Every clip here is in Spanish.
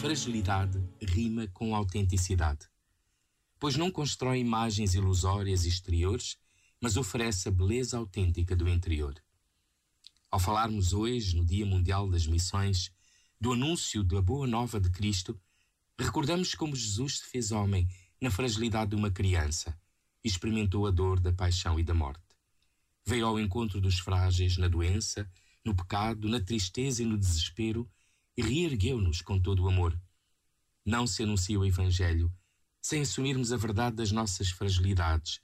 Fragilidade rima com autenticidade, pois não constrói imagens ilusórias exteriores, mas oferece a beleza autêntica do interior. Ao falarmos hoje, no Dia Mundial das Missões, do anúncio da boa nova de Cristo, recordamos como Jesus se fez homem na fragilidade de uma criança e experimentou a dor da paixão e da morte. Veio ao encontro dos frágeis na doença, no pecado, na tristeza e no desespero reergueu-nos com todo o amor. Não se anuncia o Evangelho sem assumirmos a verdade das nossas fragilidades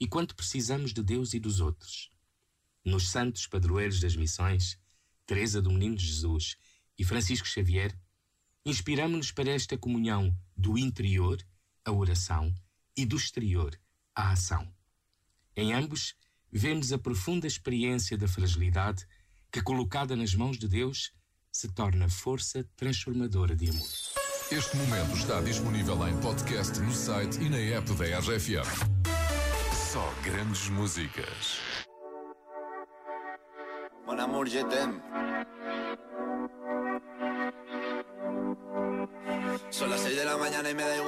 e quanto precisamos de Deus e dos outros. Nos santos padroeiros das missões, Teresa do Menino Jesus e Francisco Xavier, inspiramos-nos para esta comunhão do interior, a oração, e do exterior, a ação. Em ambos, vemos a profunda experiência da fragilidade que, colocada nas mãos de Deus, se torna força transformadora de amor. Este momento está disponível em podcast no site e na app da RFM. Só grandes músicas. Mon amour, je t'aime. Son las 6 de la mañana y me da igual.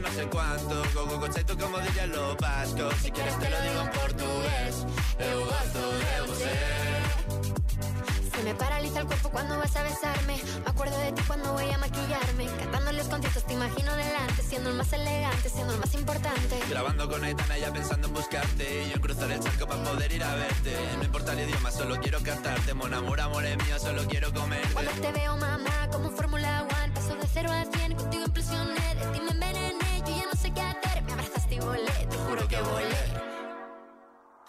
No sé cuánto, go go go tú como dirían los vascos. Si quieres te lo digo en portugués, eu gosto de você. Se me paraliza el cuerpo cuando vas a besarme. Me acuerdo de ti cuando voy a maquillarme. Cantando los conciertos te imagino delante. Siendo el más elegante, siendo el más importante. Grabando con Aitana ya pensando en buscarte. Y yo en cruzar el charco para poder ir a verte. No importa el idioma, solo quiero cantarte. Mon amor, amor es mío, solo quiero comer. Cuando te veo, mamá, como Fórmula One.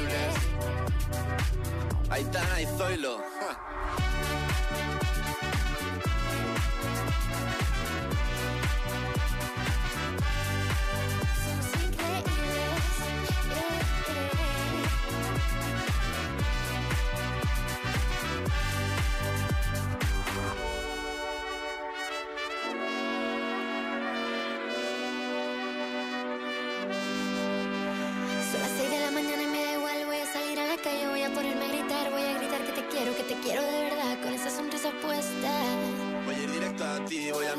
increíbles. Aitana y Zoilo.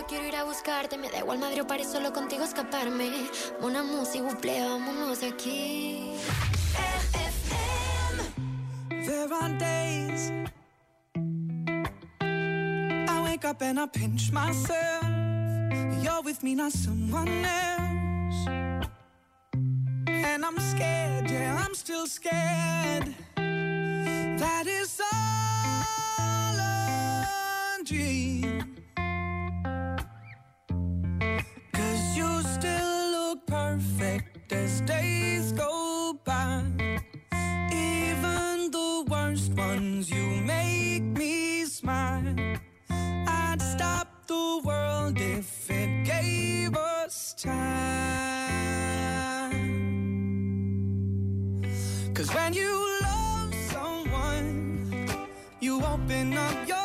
Solo quiero ir a buscarte. Me da igual Madrid o París, solo contigo escaparme. Una música, buple, vámonos aquí. There are days I wake up and I pinch myself. You're with me, not someone else. And I'm scared, yeah, I'm still scared. days go by. Even the worst ones, you make me smile. I'd stop the world if it gave us time. Cause when you love someone, you open up your